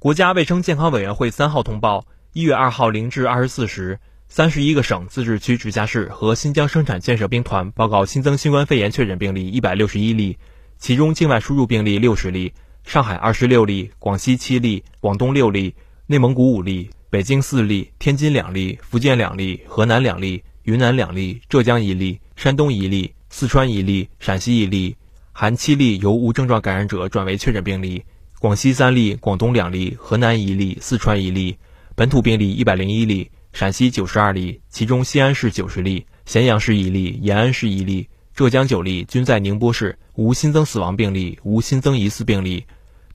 国家卫生健康委员会三号通报：一月二号零至二十四时，三十一个省、自治区、直辖市和新疆生产建设兵团报告新增新冠肺炎确诊病例一百六十一例，其中境外输入病例六十例，上海二十六例，广西七例，广东六例，内蒙古五例，北京四例，天津两例，福建两例，河南两例，云南两例，浙江一例，山东一例，四川一例，陕西一例，含七例由无症状感染者转为确诊病例。广西三例，广东两例，河南一例，四川一例，本土病例一百零一例，陕西九十二例，其中西安市九十例，咸阳市一例，延安市一例，浙江九例，均在宁波市，无新增死亡病例，无新增疑似病例。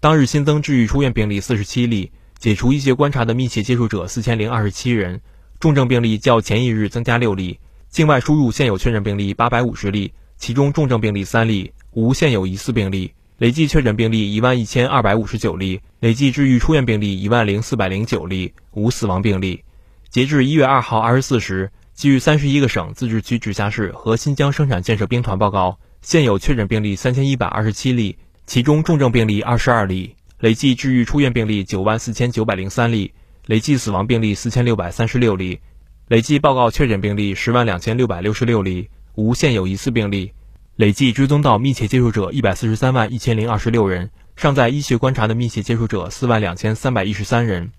当日新增治愈出院病例四十七例，解除医学观察的密切接触者四千零二十七人，重症病例较前一日增加六例，境外输入现有确诊病例八百五十例，其中重症病例三例，无现有疑似病例。累计确诊病例一万一千二百五十九例，累计治愈出院病例一万零四百零九例，无死亡病例。截至一月二号二十四时，基于三十一个省、自治区、直辖市和新疆生产建设兵团报告，现有确诊病例三千一百二十七例，其中重症病例二十二例，累计治愈出院病例九万四千九百零三例，累计死亡病例四千六百三十六例，累计报告确诊病例十万两千六百六十六例，无现有疑似病例。累计追踪到密切接触者一百四十三万一千零二十六人，尚在医学观察的密切接触者四万两千三百一十三人。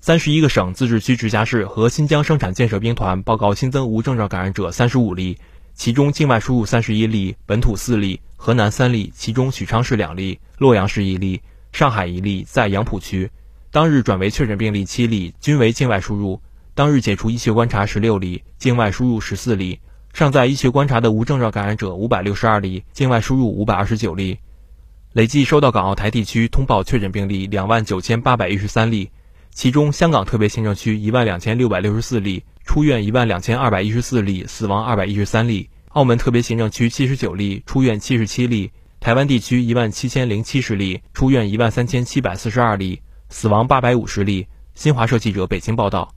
三十一个省、自治区、直辖市和新疆生产建设兵团报告新增无症状感染者三十五例，其中境外输入三十一例，本土四例，河南三例，其中许昌市两例，洛阳市一例，上海一例，在杨浦区。当日转为确诊病例七例，均为境外输入。当日解除医学观察十六例，境外输入十四例。尚在医学观察的无症状感染者五百六十二例，境外输入五百二十九例，累计收到港澳台地区通报确诊病例两万九千八百一十三例，其中香港特别行政区一万两千六百六十四例，出院一万两千二百一十四例，死亡二百一十三例；澳门特别行政区七十九例，出院七十七例；台湾地区一万七千零七十例，出院一万三千七百四十二例，死亡八百五十例。新华社记者北京报道。